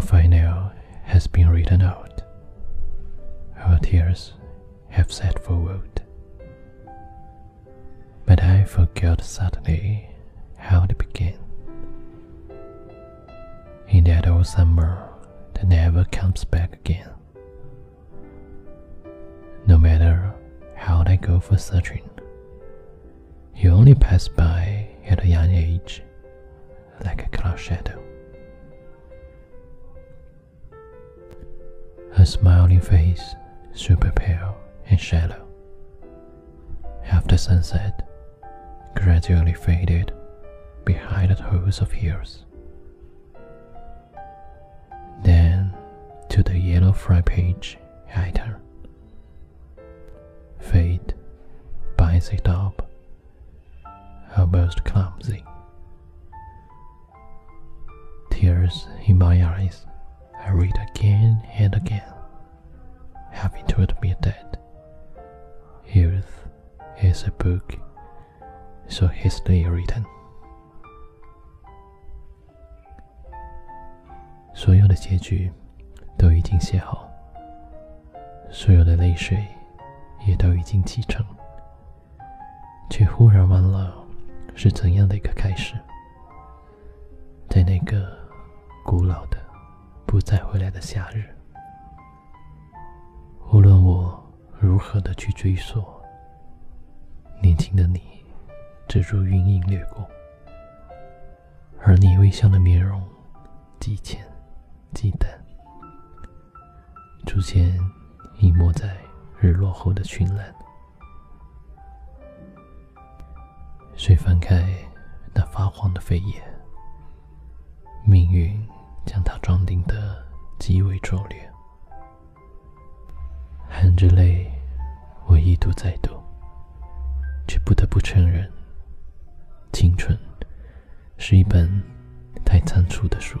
Our final has been written out. Our tears have set forward. But I forgot suddenly how it began. In that old summer that never comes back again. No matter how I go for searching, you only pass by at a young age like a cloud shadow. Her smiling face super pale and shallow. After sunset, gradually faded behind the holes of years. Then to the yellow front page I turn. Fate binds it up, almost clumsy. Tears in my eyes, I read again and again, having told me that youth is a book so hastily written. 所有的结局都已经写好，所有的泪水也都已经启程，却忽然忘了是怎样的一个开始。在那个古老的、 不再回来的夏日，无论我如何的去追索，年轻的你只如云影掠过，而你微笑的面容，极浅。鸡蛋，逐渐隐没在日落后的群岚。谁翻开那发黄的扉页？命运极为拙劣。含着泪，我一读再读，却不得不承认，青春是一本太仓促的书。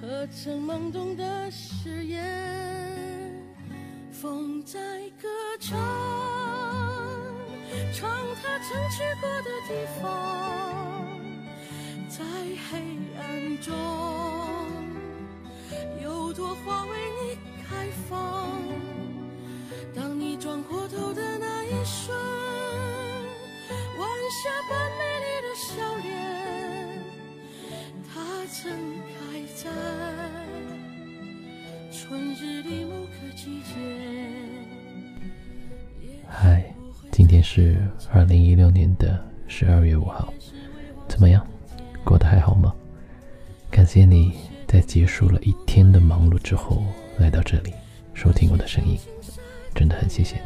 何曾懵懂的誓言？风在歌唱，唱他曾去过的地方，在黑暗中，有朵花为你开放。当你转过头的那一瞬，晚霞嗨，今天是二零一六年的十二月五号，怎么样？过得还好吗？感谢你在结束了一天的忙碌之后来到这里收听我的声音，真的很谢谢你，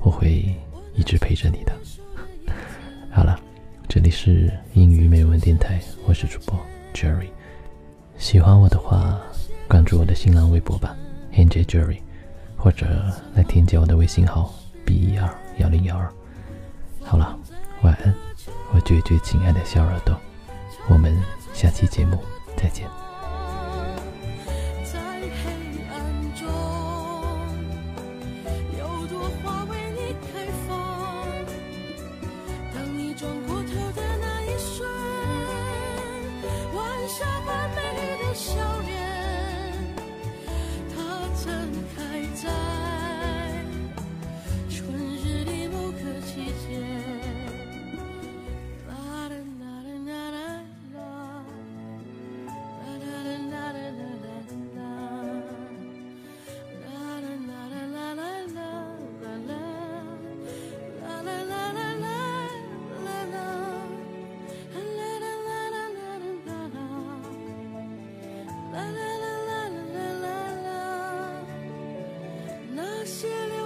我会一直陪着你的。好了，这里是英语美文电台，我是主播 Jerry，喜欢我的话。关注我的新浪微博吧，Angel Jerry，或者来添加我的微信号 ber 幺零幺二。好了，晚安，我最最亲爱的小耳朵，我们下期节目再见。certain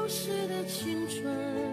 时的青春。